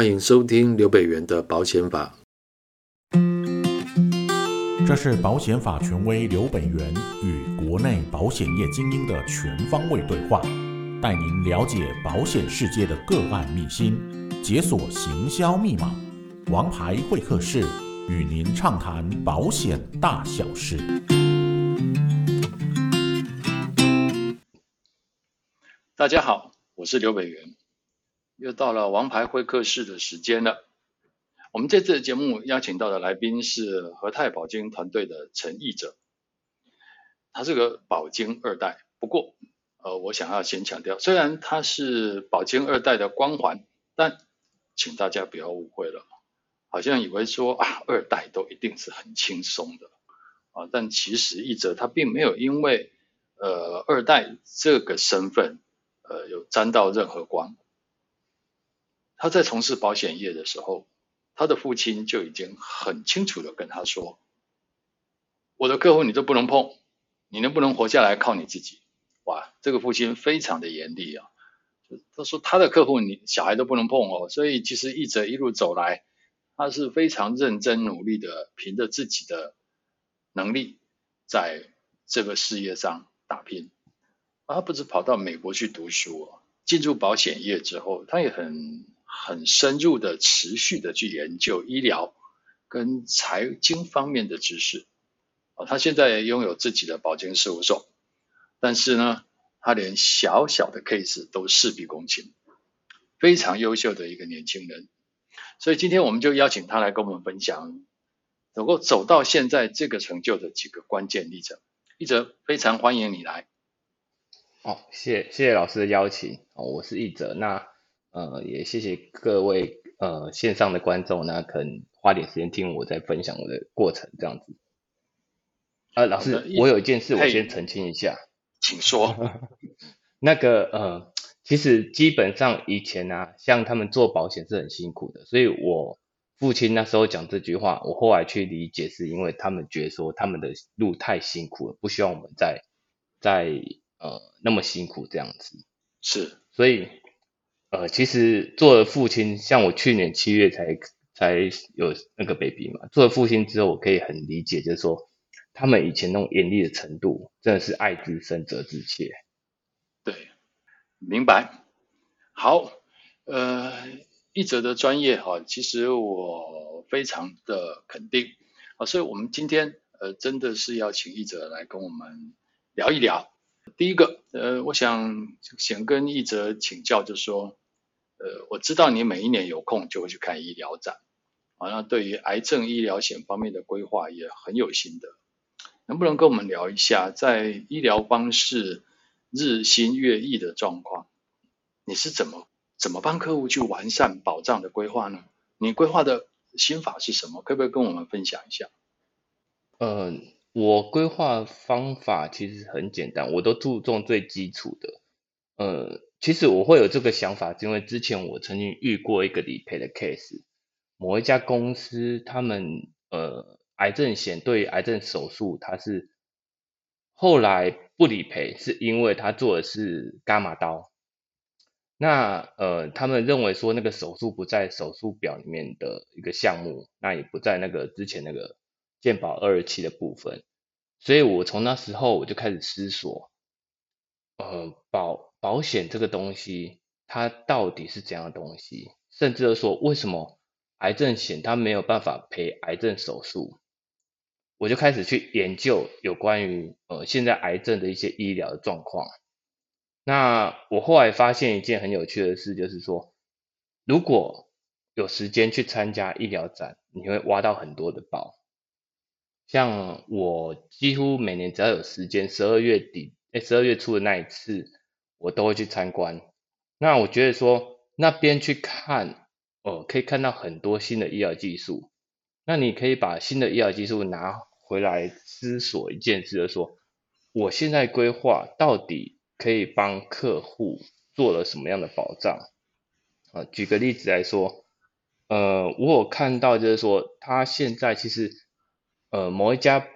欢迎收听刘北元的保险法。这是保险法权威刘北元与国内保险业精英的全方位对话，带您了解保险世界的个案秘辛，解锁行销密码。王牌会客室，与您畅谈保险大小事。大家好，我是刘北元，又到了王牌会客室的时间了。我们这次节目邀请到的来宾是和泰保金团队的陈奕哲，他是个保金二代。不过，呃，我想要先强调，虽然他是保金二代的光环，但请大家不要误会了。好像以为说啊，二代都一定是很轻松的啊，但其实奕哲他并没有因为呃二代这个身份呃有沾到任何光。他在从事保险业的时候，他的父亲就已经很清楚的跟他说：“我的客户你都不能碰，你能不能活下来靠你自己。”哇，这个父亲非常的严厉啊，他说他的客户你小孩都不能碰哦，所以其实一哲一路走来。他是非常认真努力的，凭着自己的能力，在这个事业上打拼。他不止跑到美国去读书，进入保险业之后，他也很很深入的、持续的去研究医疗跟财经方面的知识。哦他现在拥有自己的保经事务所，但是呢，他连小小的 case 都事必躬亲，非常优秀的一个年轻人。所以今天我们就邀请他来跟我们分享，能够走到现在这个成就的几个关键历程。一哲，非常欢迎你来。哦，谢谢谢老师的邀请。哦，我是一哲。那呃，也谢谢各位呃线上的观众，那可能花点时间听我在分享我的过程这样子。呃，老师，我有一件事我先澄清一下，请说。那个呃。其实基本上以前啊，像他们做保险是很辛苦的，所以我父亲那时候讲这句话，我后来去理解，是因为他们觉得说他们的路太辛苦了，不希望我们再再呃那么辛苦这样子。是，所以呃其实做了父亲，像我去年七月才才有那个 baby 嘛，做了父亲之后，我可以很理解，就是说他们以前那种严厉的程度，真的是爱之深责之切。对。明白，好，呃，一哲的专业哈，其实我非常的肯定啊，所以我们今天呃真的是要请一哲来跟我们聊一聊。第一个，呃，我想想跟奕哲请教，就是说，呃，我知道你每一年有空就会去看医疗展，啊，那对于癌症医疗险方面的规划也很有心得，能不能跟我们聊一下在医疗方式日新月异的状况，你是怎么怎么帮客户去完善保障的规划呢？你规划的心法是什么？可不可以跟我们分享一下？呃，我规划方法其实很简单，我都注重最基础的。呃，其实我会有这个想法，因为之前我曾经遇过一个理赔的 case，某一家公司他们呃癌症险对癌症手术，它是后来。不理赔是因为他做的是伽马刀，那呃，他们认为说那个手术不在手术表里面的一个项目，那也不在那个之前那个健保二二七的部分，所以我从那时候我就开始思索，呃，保保险这个东西它到底是怎样的东西，甚至说为什么癌症险它没有办法赔癌症手术？我就开始去研究有关于呃现在癌症的一些医疗的状况。那我后来发现一件很有趣的事，就是说，如果有时间去参加医疗展，你会挖到很多的宝。像我几乎每年只要有时间，十二月底诶十二月初的那一次，我都会去参观。那我觉得说那边去看，哦，可以看到很多新的医疗技术。那你可以把新的医疗技术拿。回来思索一件事，就是说，我现在规划到底可以帮客户做了什么样的保障啊？举个例子来说，呃，我有看到就是说，他现在其实，呃，某一家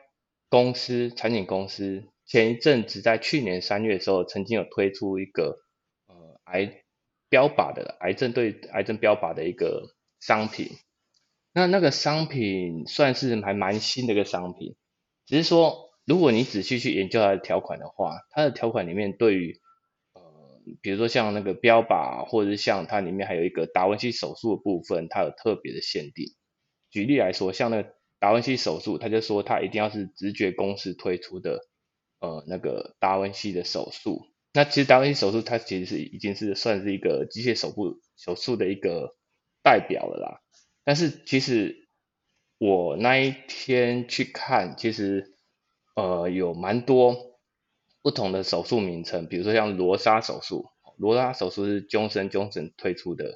公司产品公司前一阵子在去年三月的时候，曾经有推出一个呃癌标靶的癌症对癌症标靶的一个商品。那那个商品算是还蛮新的一个商品，只是说如果你仔细去研究它的条款的话，它的条款里面对于呃，比如说像那个标靶，或者是像它里面还有一个达文西手术的部分，它有特别的限定。举例来说，像那个达文西手术，他就说他一定要是直觉公司推出的呃那个达文西的手术。那其实达文西手术它其实是已经是算是一个机械手部手术的一个代表了啦。但是其实我那一天去看，其实呃有蛮多不同的手术名称，比如说像罗莎手术，罗莎手术是 Johnson Johnson 推出的，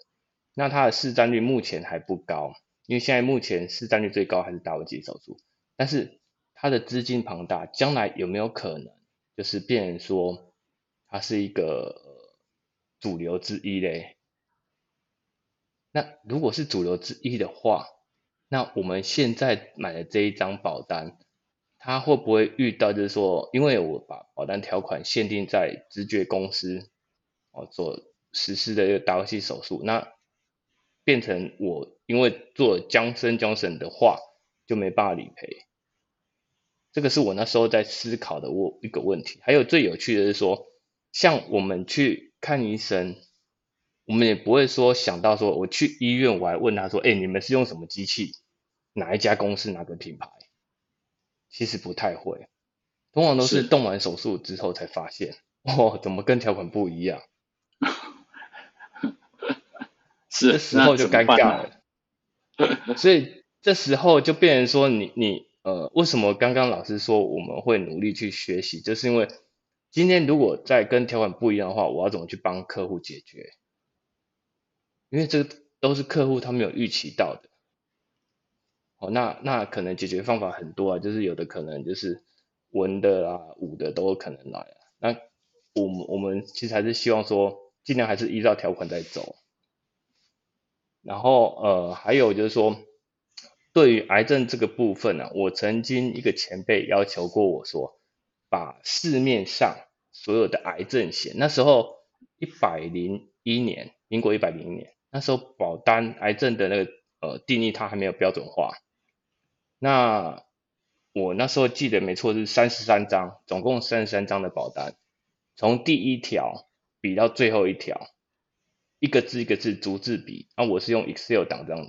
那它的市占率目前还不高，因为现在目前市占率最高还是达文西手术，但是它的资金庞大，将来有没有可能就是变成说它是一个主流之一嘞？那如果是主流之一的话，那我们现在买的这一张保单，它会不会遇到就是说，因为我把保单条款限定在直觉公司哦做实施的一个达文西手术，那变成我因为做江森江森的话就没办法理赔，这个是我那时候在思考的我一个问题。还有最有趣的是说，像我们去看医生。我们也不会说想到说我去医院，我还问他说：“哎，你们是用什么机器？哪一家公司？哪个品牌？”其实不太会，通常都是动完手术之后才发现，哦，怎么跟条款不一样？是，这时候就尴尬了。所以这时候就变成说你，你你呃，为什么刚刚老师说我们会努力去学习？就是因为今天如果再跟条款不一样的话，我要怎么去帮客户解决？因为这都是客户他没有预期到的，哦，那那可能解决方法很多啊，就是有的可能就是文的啊、武的都有可能来啊。那我们我们其实还是希望说，尽量还是依照条款在走。然后呃，还有就是说，对于癌症这个部分呢，我曾经一个前辈要求过我说，把市面上所有的癌症险，那时候一百零一年，民国一百零一年。那时候保单癌症的那个呃定义它还没有标准化，那我那时候记得没错是三十三张，总共三十三张的保单，从第一条比到最后一条，一个字一个字逐字比，那我是用 Excel 档这样，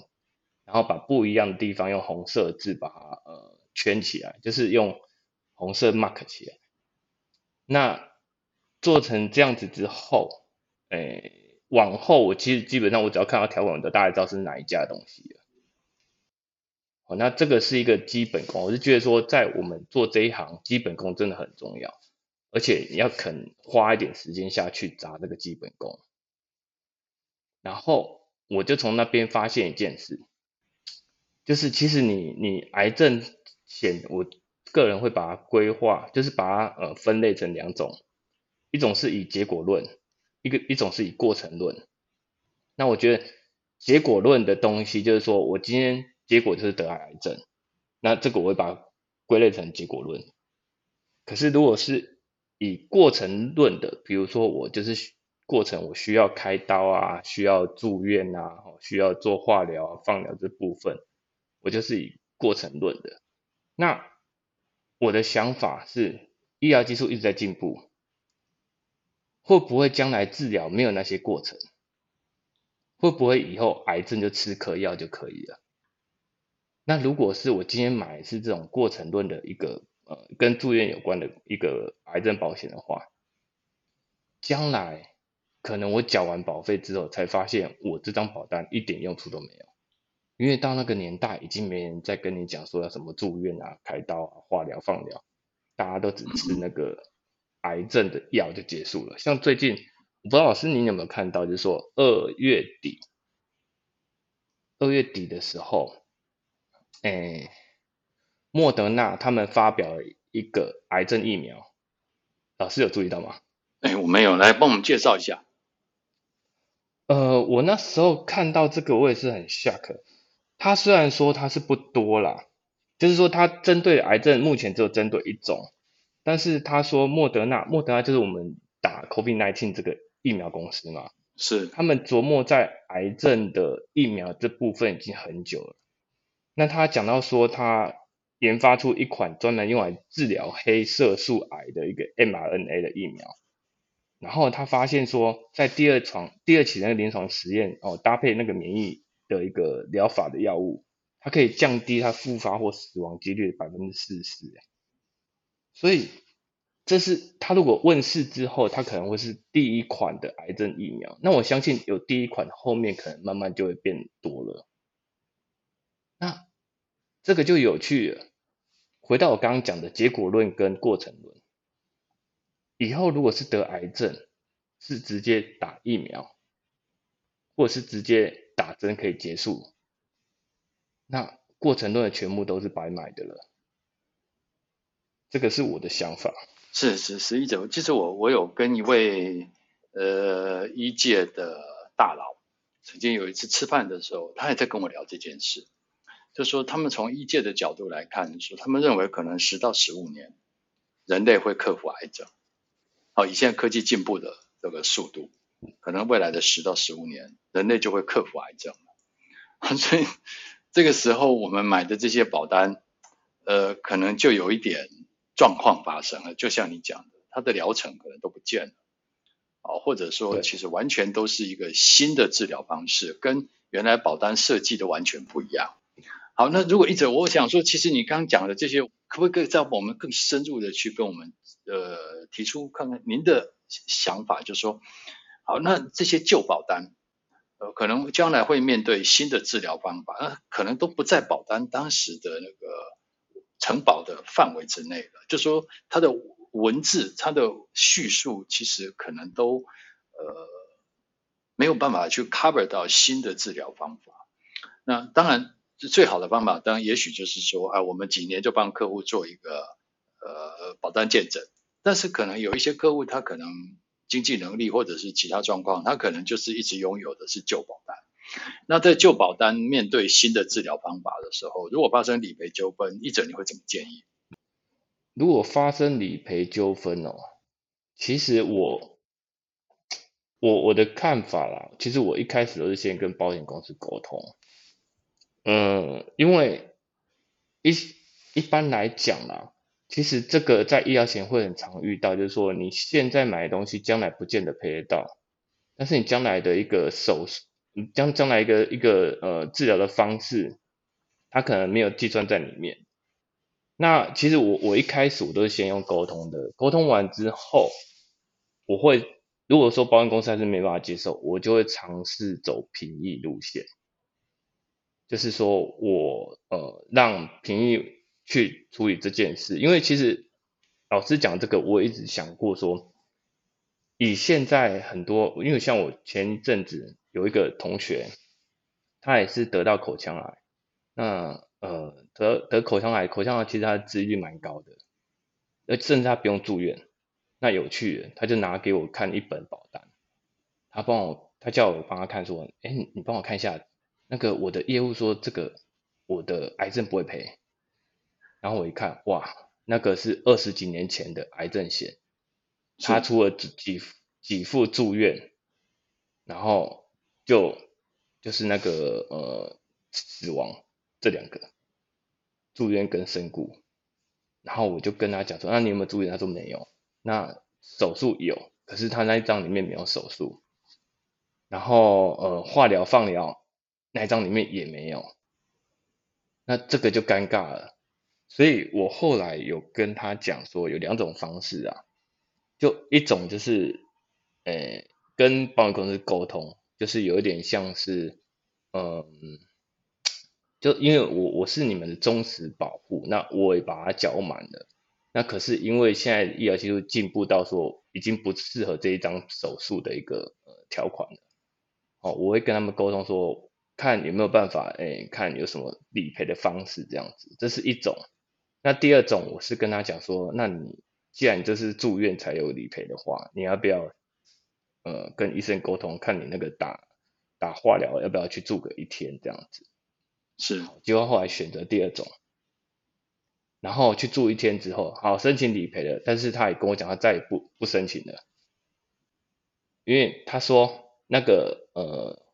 然后把不一样的地方用红色字把它呃圈起来，就是用红色 mark 起来，那做成这样子之后，诶。往后我其实基本上我只要看到条款，我就大概知道是哪一家的东西了。好，那这个是一个基本功，我是觉得说在我们做这一行，基本功真的很重要，而且你要肯花一点时间下去砸这个基本功。然后我就从那边发现一件事，就是其实你你癌症险，我个人会把它规划，就是把它呃分类成两种，一种是以结果论。一个一种是以过程论，那我觉得结果论的东西就是说我今天结果就是得癌症，那这个我会把它归类成结果论。可是如果是以过程论的，比如说我就是过程我需要开刀啊，需要住院啊，需要做化疗啊、放疗这部分，我就是以过程论的。那我的想法是，医疗技术一直在进步。会不会将来治疗没有那些过程？会不会以后癌症就吃颗药就可以了？那如果是我今天买是这种过程论的一个呃跟住院有关的一个癌症保险的话，将来可能我缴完保费之后才发现我这张保单一点用处都没有，因为到那个年代已经没人再跟你讲说要什么住院啊、开刀啊、化疗、放疗，大家都只吃那个。癌症的药就结束了。像最近，我不知道老师您有没有看到，就是说二月底，二月底的时候，哎，莫德纳他们发表了一个癌症疫苗，老师有注意到吗？哎，我没有，来帮我们介绍一下。呃，我那时候看到这个，我也是很 shock。他虽然说他是不多啦，就是说他针对癌症目前只有针对一种。但是他说莫德纳，莫德纳就是我们打 COVID-19 这个疫苗公司嘛，是他们琢磨在癌症的疫苗这部分已经很久了。那他讲到说，他研发出一款专门用来治疗黑色素癌的一个 mRNA 的疫苗，然后他发现说，在第二床第二期那个临床实验哦，搭配那个免疫的一个疗法的药物，它可以降低它复发或死亡几率百分之四十。所以这是他如果问世之后，他可能会是第一款的癌症疫苗。那我相信有第一款，后面可能慢慢就会变多了。那这个就有趣了。回到我刚刚讲的结果论跟过程论，以后如果是得癌症，是直接打疫苗，或者是直接打针可以结束，那过程中的全部都是白买的了。这个是我的想法。是是是，一种，其实我我有跟一位呃医界的大佬，曾经有一次吃饭的时候，他也在跟我聊这件事。就说他们从医界的角度来看，说他们认为可能十到十五年，人类会克服癌症。好，以现在科技进步的这个速度，可能未来的十到十五年，人类就会克服癌症。所以这个时候我们买的这些保单，呃，可能就有一点状况发生了。就像你讲的，它的疗程可能都不见了，啊，或者说其实完全都是一个新的治疗方式，跟原来保单设计的完全不一样。好，那如果一者我想说，其实你刚刚讲的这些，可不可以再我们更深入的去跟我们呃提出看看您的想法？就是说，好，那这些旧保单，呃，可能将来会面对新的治疗方法，那可能都不在保单当时的那个承保的范围之内了。就说，它的文字、它的叙述，其实可能都呃没有办法去 cover 到新的治疗方法。那当然。最好的方法，当然也许就是说，啊，我们几年就帮客户做一个呃保单见证。但是可能有一些客户，他可能经济能力或者是其他状况，他可能就是一直拥有的是旧保单。那在旧保单面对新的治疗方法的时候，如果发生理赔纠纷，译者你会怎么建议？如果发生理赔纠纷哦，其实我我我的看法啦，其实我一开始都是先跟保险公司沟通。嗯，因为一一般来讲啦，其实这个在医疗险会很常遇到，就是说你现在买的东西，将来不见得赔得到，但是你将来的一个手，将将来一个一个呃治疗的方式，它可能没有计算在里面。那其实我我一开始我都是先用沟通的，沟通完之后，我会如果说保险公司还是没办法接受，我就会尝试走评议路线。就是说我呃让平易去处理这件事，因为其实老师讲这个，我一直想过说，以现在很多，因为像我前一阵子有一个同学，他也是得到口腔癌，那呃得得口腔癌，口腔癌其实他的治愈率蛮高的，而甚至他不用住院，那有趣，他就拿给我看一本保单，他帮我，他叫我帮他看说，哎，你帮我看一下。那个我的业务说这个我的癌症不会赔，然后我一看哇，那个是二十几年前的癌症险，他出了几几几副住院，然后就就是那个呃死亡这两个住院跟身故，然后我就跟他讲说，那你有没有住院？他说没有。那手术有，可是他那一张里面没有手术，然后呃化疗放疗。那一张里面也没有，那这个就尴尬了。所以我后来有跟他讲说，有两种方式啊，就一种就是，呃、跟保险公司沟通，就是有一点像是，嗯，就因为我我是你们的忠实保护，那我也把它缴满了。那可是因为现在医疗技术进步到说，已经不适合这一张手术的一个呃条款了。哦，我会跟他们沟通说。看有没有办法，哎，看有什么理赔的方式，这样子，这是一种。那第二种，我是跟他讲说，那你既然这是住院才有理赔的话，你要不要，呃，跟医生沟通，看你那个打打化疗要不要去住个一天这样子。是，结果后来选择第二种，然后去住一天之后，好申请理赔了，但是他也跟我讲，他再也不不申请了，因为他说那个呃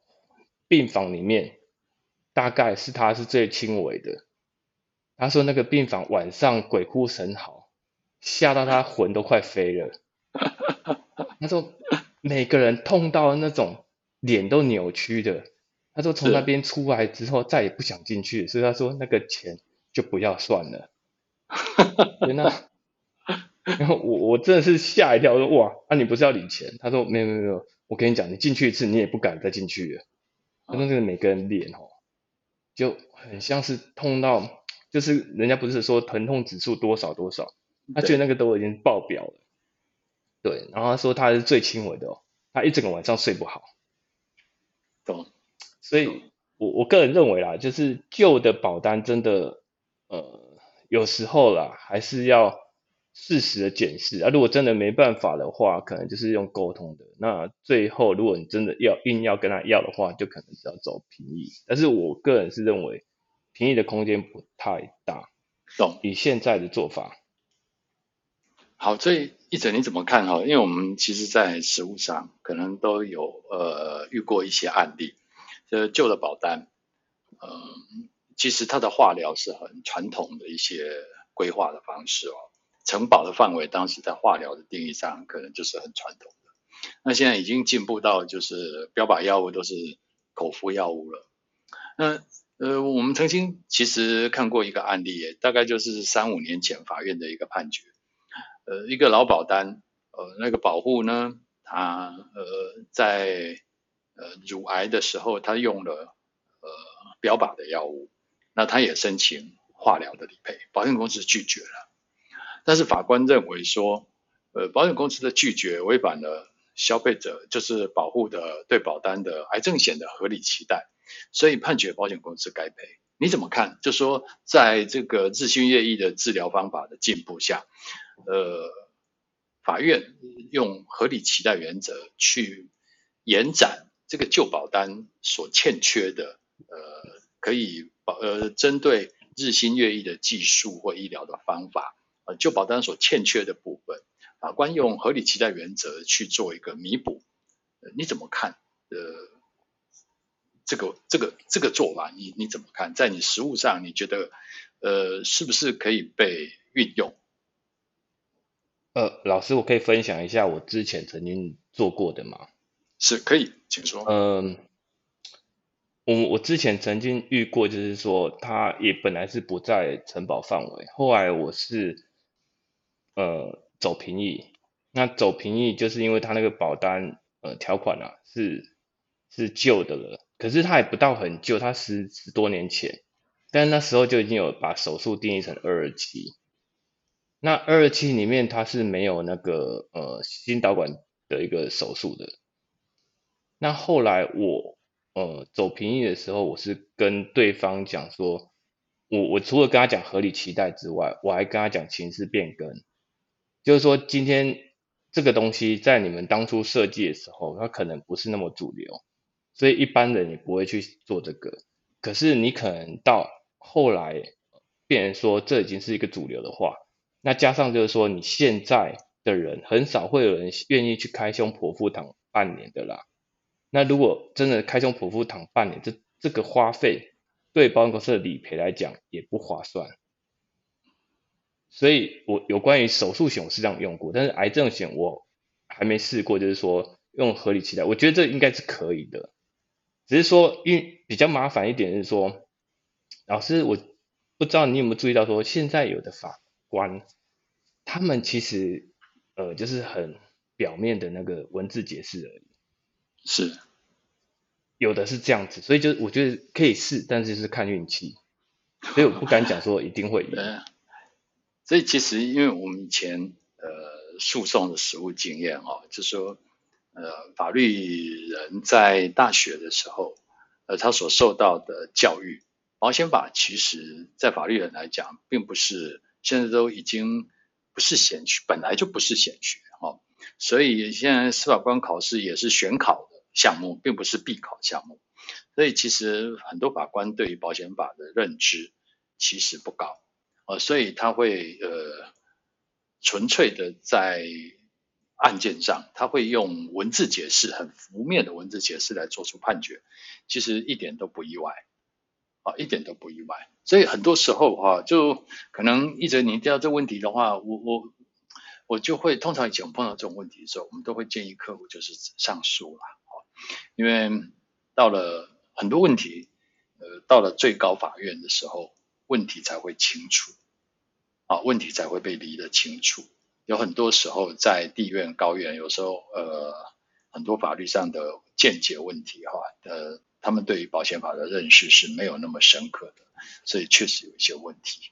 病房里面，大概是他是最轻微的。他说那个病房晚上鬼哭神嚎，吓到他魂都快飞了。他说每个人痛到那种脸都扭曲的。他说从那边出来之后再也不想进去，所以他说那个钱就不要算了。那然后我我真的是吓一跳，我说哇，那、啊、你不是要领钱？他说没有没有没有，我跟你讲，你进去一次你也不敢再进去了。他说这个每个人脸哦，就很像是痛到。就是人家不是说疼痛指数多少多少，他觉得那个都已经爆表了。对，然后他说他是最轻微的哦，他一整个晚上睡不好。懂。所以我我个人认为啦，就是旧的保单真的，呃，有时候啦还是要适时的检视啊。如果真的没办法的话，可能就是用沟通的。那最后如果你真的要硬要跟他要的话，就可能是要走平移。但是我个人是认为。平移的空间不太大，懂？以现在的做法，好，所以一哲你怎么看哈？因为我们其实，在实务上可能都有呃遇过一些案例，就是旧的保单，嗯、呃，其实它的化疗是很传统的一些规划的方式哦，承保的范围当时在化疗的定义上可能就是很传统的，那现在已经进步到就是标靶药物都是口服药物了，那。呃，我们曾经其实看过一个案例，大概就是三五年前法院的一个判决。呃，一个劳保单，呃，那个保户呢，他呃在呃乳癌的时候，他用了呃标靶的药物，那他也申请化疗的理赔，保险公司拒绝了。但是法官认为说，呃，保险公司的拒绝违反了消费者就是保护的对保单的癌症险的合理期待。所以判决保险公司该赔，你怎么看？就说在这个日新月异的治疗方法的进步下，呃，法院用合理期待原则去延展这个旧保单所欠缺的，呃，可以保呃针对日新月异的技术或医疗的方法，呃，旧保单所欠缺的部分，法官用合理期待原则去做一个弥补，呃，你怎么看？呃。这个这个这个做法，你你怎么看？在你实务上，你觉得呃是不是可以被运用？呃，老师，我可以分享一下我之前曾经做过的吗？是可以，请说。嗯、呃，我我之前曾经遇过，就是说他也本来是不在承保范围，后来我是呃走评议，那走评议就是因为他那个保单呃条款啊是是旧的了。可是他也不到很旧，他十十多年前，但那时候就已经有把手术定义成二二七。那二二七里面它是没有那个呃心导管的一个手术的。那后来我呃走评议的时候，我是跟对方讲说，我我除了跟他讲合理期待之外，我还跟他讲情势变更，就是说今天这个东西在你们当初设计的时候，它可能不是那么主流。所以一般人也不会去做这个，可是你可能到后来，变成说这已经是一个主流的话，那加上就是说你现在的人很少会有人愿意去开胸剖腹躺半年的啦。那如果真的开胸剖腹躺半年，这这个花费对保险公司理赔来讲也不划算。所以我有关于手术险我是这样用过，但是癌症险我还没试过，就是说用合理期待，我觉得这应该是可以的。只是说，因为比较麻烦一点是说，老师，我不知道你有没有注意到说，现在有的法官，他们其实呃，就是很表面的那个文字解释而已。是，有的是这样子，所以就我觉得可以试，但是是看运气，所以我不敢讲说一定会赢。所以其实因为我们以前呃诉讼的实务经验、哦，就说。呃，法律人在大学的时候，呃，他所受到的教育，保险法其实，在法律人来讲，并不是现在都已经不是显学，本来就不是显学哦。所以现在司法官考试也是选考的项目，并不是必考项目。所以其实很多法官对于保险法的认知其实不高，呃，所以他会呃纯粹的在。案件上，他会用文字解释，很浮面的文字解释来做出判决，其实一点都不意外，啊，一点都不意外。所以很多时候哈，就可能一直你提到这问题的话，我我我就会通常以前碰到这种问题的时候，我们都会建议客户就是上诉了，因为到了很多问题，呃，到了最高法院的时候，问题才会清楚，啊，问题才会被理得清楚。有很多时候在地院、高院，有时候呃很多法律上的见解问题哈，呃，他们对于保险法的认识是没有那么深刻的，所以确实有一些问题。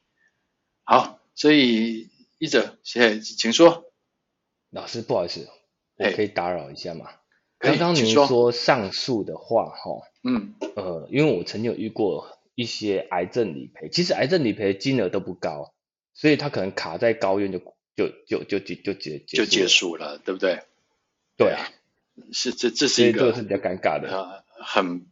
好，所以一者，谢谢，请说。老师，不好意思，我可以打扰一下吗？刚刚您说上诉的话，哈，嗯，呃，因为我曾经有遇过一些癌症理赔，其实癌症理赔金额都不高，所以他可能卡在高院就。就就就就就结就结束了，对不对？对啊，是这这是一个是比较尴尬的，呃，很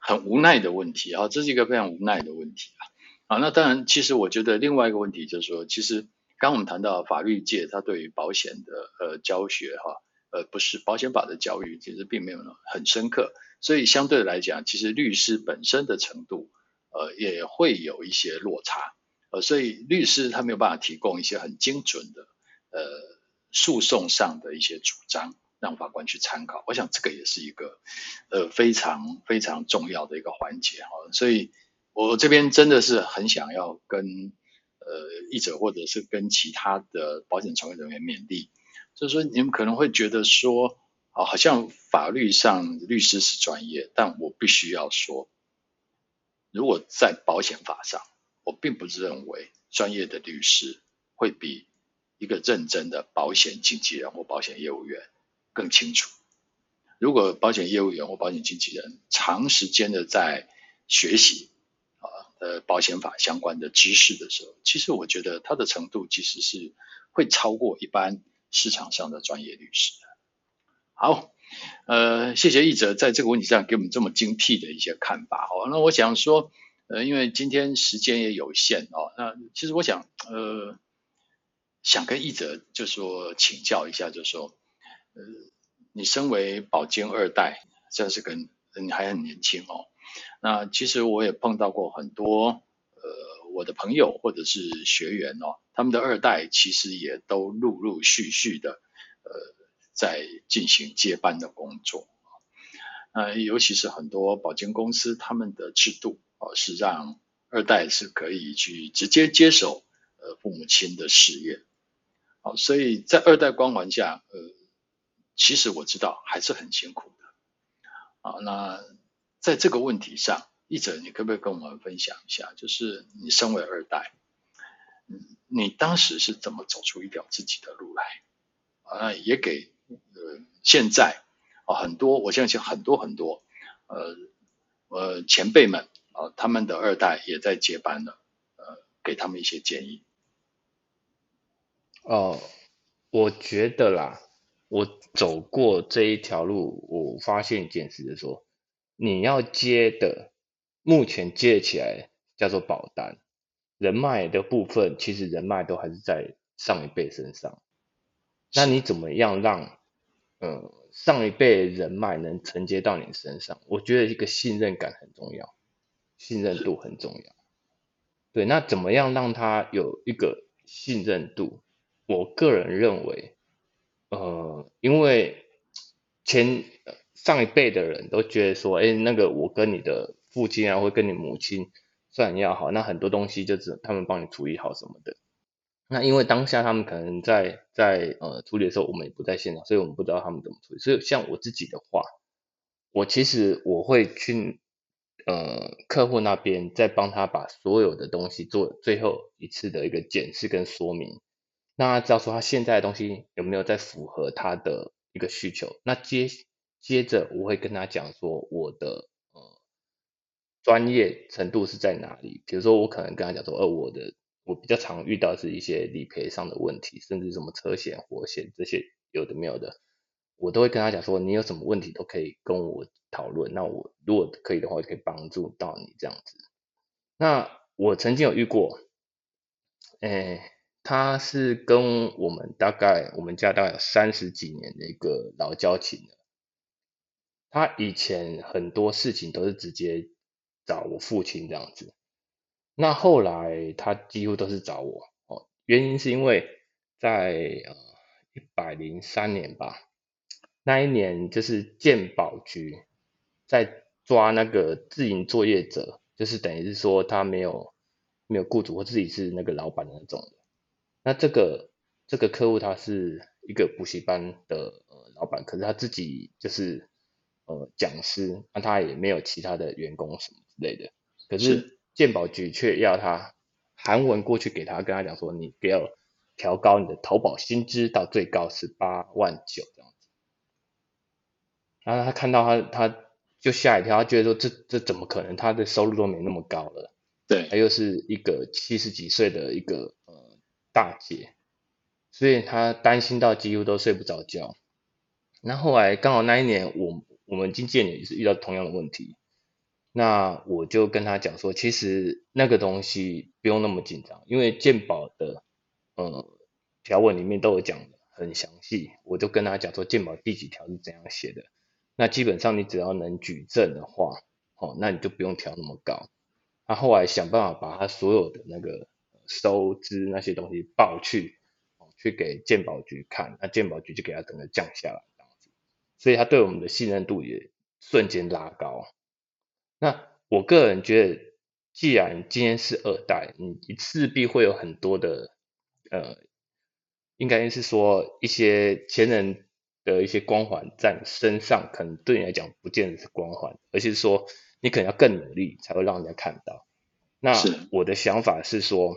很无奈的问题啊，这是一个非常无奈的问题啊。啊，那当然，其实我觉得另外一个问题就是说，其实刚刚我们谈到法律界，他对于保险的呃教学哈，呃不是保险法的教育，其实并没有很深刻，所以相对来讲，其实律师本身的程度呃也会有一些落差。呃，所以律师他没有办法提供一些很精准的呃诉讼上的一些主张，让法官去参考。我想这个也是一个呃非常非常重要的一个环节哈。所以我这边真的是很想要跟呃译者或者是跟其他的保险从业人员勉励，就是说你们可能会觉得说，啊，好像法律上律师是专业，但我必须要说，如果在保险法上。我并不认为专业的律师会比一个认真的保险经纪人或保险业务员更清楚。如果保险业务员或保险经纪人长时间的在学习啊呃保险法相关的知识的时候，其实我觉得他的程度其实是会超过一般市场上的专业律师的。好，呃，谢谢译哲在这个问题上给我们这么精辟的一些看法。好，那我想说。呃，因为今天时间也有限哦，那其实我想，呃，想跟译哲就说请教一下，就说，呃，你身为保经二代，算是跟你还很年轻哦，那其实我也碰到过很多，呃，我的朋友或者是学员哦，他们的二代其实也都陆陆续续的，呃，在进行接班的工作，呃，尤其是很多保监公司他们的制度。哦，是让二代是可以去直接接手呃父母亲的事业，好，所以在二代光环下，呃，其实我知道还是很辛苦的，啊，那在这个问题上，译者你可不可以跟我们分享一下，就是你身为二代，你当时是怎么走出一条自己的路来？啊，也给呃现在啊很多，我相信很多很多呃呃前辈们。啊，他们的二代也在接班了，呃，给他们一些建议。哦，我觉得啦，我走过这一条路，我发现一件事，就是说，你要接的，目前接起来叫做保单，人脉的部分，其实人脉都还是在上一辈身上。那你怎么样让，呃，上一辈人脉能承接到你身上？我觉得一个信任感很重要。信任度很重要，对，那怎么样让他有一个信任度？我个人认为，呃，因为前上一辈的人都觉得说，哎，那个我跟你的父亲啊，或跟你母亲算要好，那很多东西就是他们帮你处理好什么的。那因为当下他们可能在在呃处理的时候，我们也不在现场，所以我们不知道他们怎么处理。所以像我自己的话，我其实我会去。呃，客户那边再帮他把所有的东西做最后一次的一个检视跟说明，那他知道说他现在的东西有没有在符合他的一个需求。那接接着我会跟他讲说我的呃专业程度是在哪里，比如说我可能跟他讲说，呃，我的我比较常遇到是一些理赔上的问题，甚至什么车险、火险这些有的没有的。我都会跟他讲说，你有什么问题都可以跟我讨论。那我如果可以的话，就可以帮助到你这样子。那我曾经有遇过，诶，他是跟我们大概我们家大概有三十几年的一个老交情了。他以前很多事情都是直接找我父亲这样子，那后来他几乎都是找我哦，原因是因为在呃一百零三年吧，那一年就是健保局在抓那个自营作业者，就是等于是说他没有没有雇主或自己是那个老板的那种。那这个这个客户他是一个补习班的呃老板，可是他自己就是呃讲师，那他也没有其他的员工什么之类的。可是健保局却要他韩文过去给他，跟他讲说，你不要调高你的投保薪资到最高是八万九这样子。然后他看到他他就吓一跳，他觉得说这这怎么可能？他的收入都没那么高了。对，他又是一个七十几岁的一个呃。大姐，所以他担心到几乎都睡不着觉。那后来刚好那一年，我我们经纪人也是遇到同样的问题。那我就跟他讲说，其实那个东西不用那么紧张，因为鉴宝的呃条文里面都有讲的很详细。我就跟他讲说，鉴宝第几条是怎样写的。那基本上你只要能举证的话，哦，那你就不用调那么高。他后来想办法把他所有的那个。收支那些东西报去，去给鉴宝局看，那鉴宝局就给他整个降下来这样子，所以他对我们的信任度也瞬间拉高。那我个人觉得，既然今天是二代，你势必会有很多的，呃，应该是说一些前人的一些光环在你身上，可能对你来讲不见得是光环，而是说你可能要更努力才会让人家看到。那我的想法是说。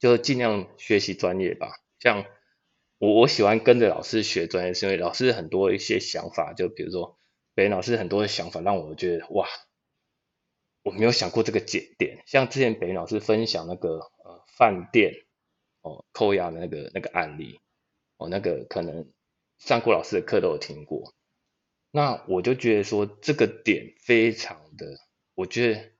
就尽量学习专业吧。像我，我喜欢跟着老师学专业，是因为老师很多一些想法，就比如说北老师很多的想法，让我觉得哇，我没有想过这个节点。像之前北老师分享那个呃饭店哦扣押的那个那个案例哦，那个可能上过老师的课都有听过。那我就觉得说这个点非常的，我觉得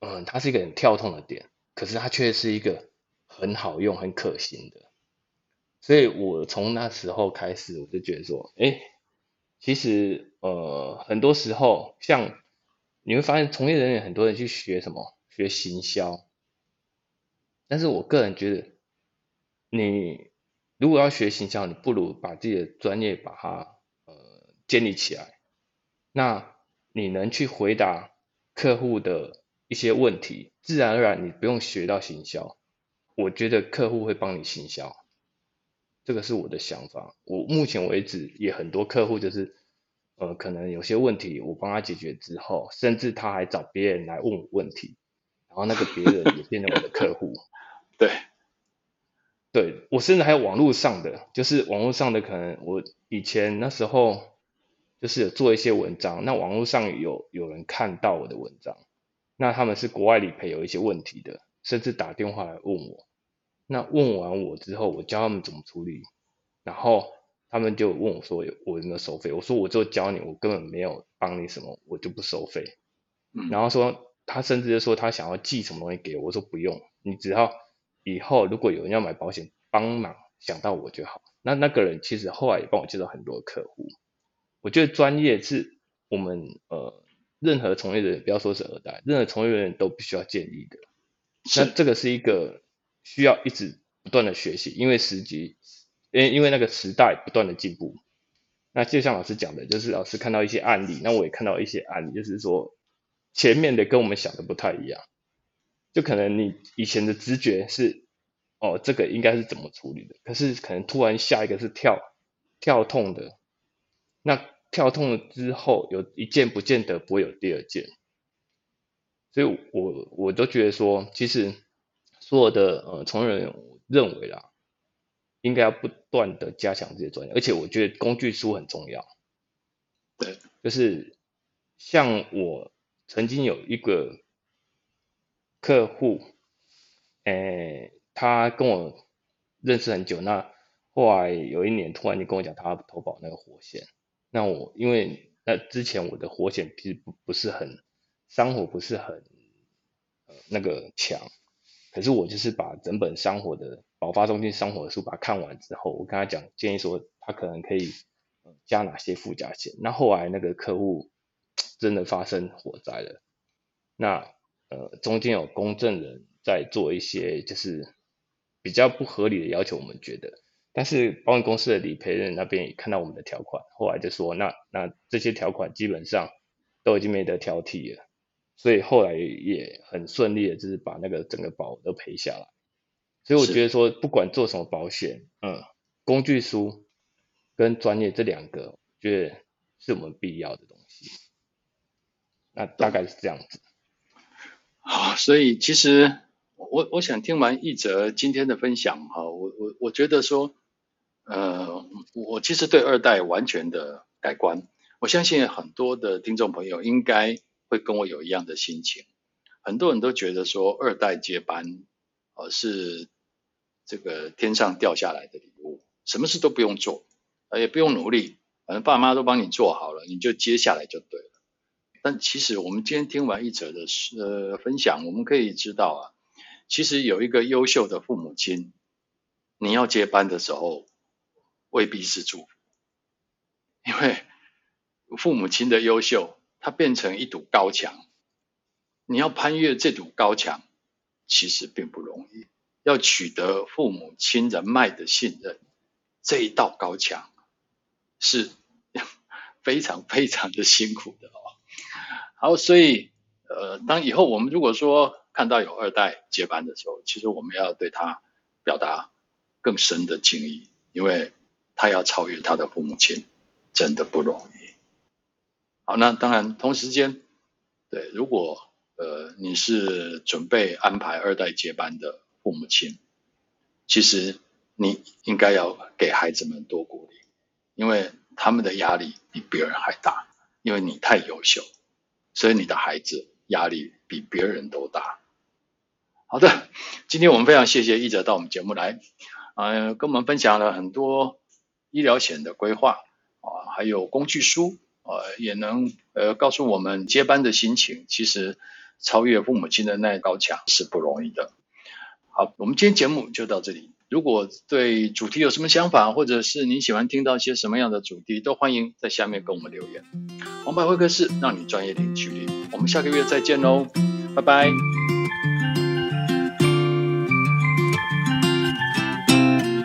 嗯，它是一个很跳痛的点，可是它却是一个。很好用，很可行的，所以我从那时候开始，我就觉得说，哎，其实呃，很多时候像你会发现，从业人员很多人去学什么，学行销，但是我个人觉得，你如果要学行销，你不如把自己的专业把它呃建立起来，那你能去回答客户的一些问题，自然而然你不用学到行销。我觉得客户会帮你行销，这个是我的想法。我目前为止也很多客户就是，呃，可能有些问题我帮他解决之后，甚至他还找别人来问我问题，然后那个别人也变成我的客户。对，对，我甚至还有网络上的，就是网络上的可能我以前那时候就是有做一些文章，那网络上有有人看到我的文章，那他们是国外理赔有一些问题的。甚至打电话来问我，那问完我之后，我教他们怎么处理，然后他们就问我说：“我有没有收费？”我说：“我就教你，我根本没有帮你什么，我就不收费。”然后说他甚至就说他想要寄什么东西给我，我说不用，你只要以后如果有人要买保险，帮忙想到我就好。那那个人其实后来也帮我介绍很多客户。我觉得专业是我们呃任何从业人员，不要说是二代，任何从业人员都必须要建立的。那这个是一个需要一直不断的学习，因为时机，因因为那个时代不断的进步。那就像老师讲的，就是老师看到一些案例，那我也看到一些案例，就是说前面的跟我们想的不太一样，就可能你以前的直觉是，哦，这个应该是怎么处理的，可是可能突然下一个是跳跳痛的，那跳痛了之后，有一件不见得不会有第二件。所以我我都觉得说，其实所有的呃从业人，认为啦，应该要不断的加强这些专业，而且我觉得工具书很重要。对，就是像我曾经有一个客户，诶，他跟我认识很久，那后来有一年突然就跟我讲他要投保那个火险，那我因为那之前我的火险其实不不是很。伤火不是很呃那个强，可是我就是把整本商火的保发中心商火的书把它看完之后，我跟他讲建议说他可能可以加哪些附加险。那后来那个客户真的发生火灾了，那呃中间有公证人在做一些就是比较不合理的要求，我们觉得。但是保险公司的理赔人那边也看到我们的条款，后来就说那那这些条款基本上都已经没得挑剔了，所以后来也很顺利的，就是把那个整个保都赔下来。所以我觉得说不管做什么保险，嗯，工具书跟专业这两个，我觉得是我们必要的东西。那大概是这样子。好，所以其实我我想听完一哲今天的分享哈，我我我觉得说。呃，我其实对二代完全的改观。我相信很多的听众朋友应该会跟我有一样的心情。很多人都觉得说二代接班，呃，是这个天上掉下来的礼物，什么事都不用做，也不用努力，反正爸妈都帮你做好了，你就接下来就对了。但其实我们今天听完一则的呃分享，我们可以知道啊，其实有一个优秀的父母亲，你要接班的时候。未必是祝福，因为父母亲的优秀，它变成一堵高墙。你要攀越这堵高墙，其实并不容易。要取得父母亲人脉的信任，这一道高墙是 非常非常的辛苦的哦。好，所以呃，当以后我们如果说看到有二代接班的时候，其实我们要对他表达更深的敬意，因为。他要超越他的父母亲，真的不容易。好，那当然，同时间，对，如果呃你是准备安排二代接班的父母亲，其实你应该要给孩子们多鼓励，因为他们的压力比别人还大，因为你太优秀，所以你的孩子压力比别人都大。好的，今天我们非常谢谢译者到我们节目来，呃，跟我们分享了很多。医疗险的规划啊，还有工具书啊，也能呃告诉我们接班的心情。其实超越父母亲的那一高墙是不容易的。好，我们今天节目就到这里。如果对主题有什么想法，或者是你喜欢听到一些什么样的主题，都欢迎在下面跟我们留言。王牌会客室，让你专业零距离。我们下个月再见喽，拜拜。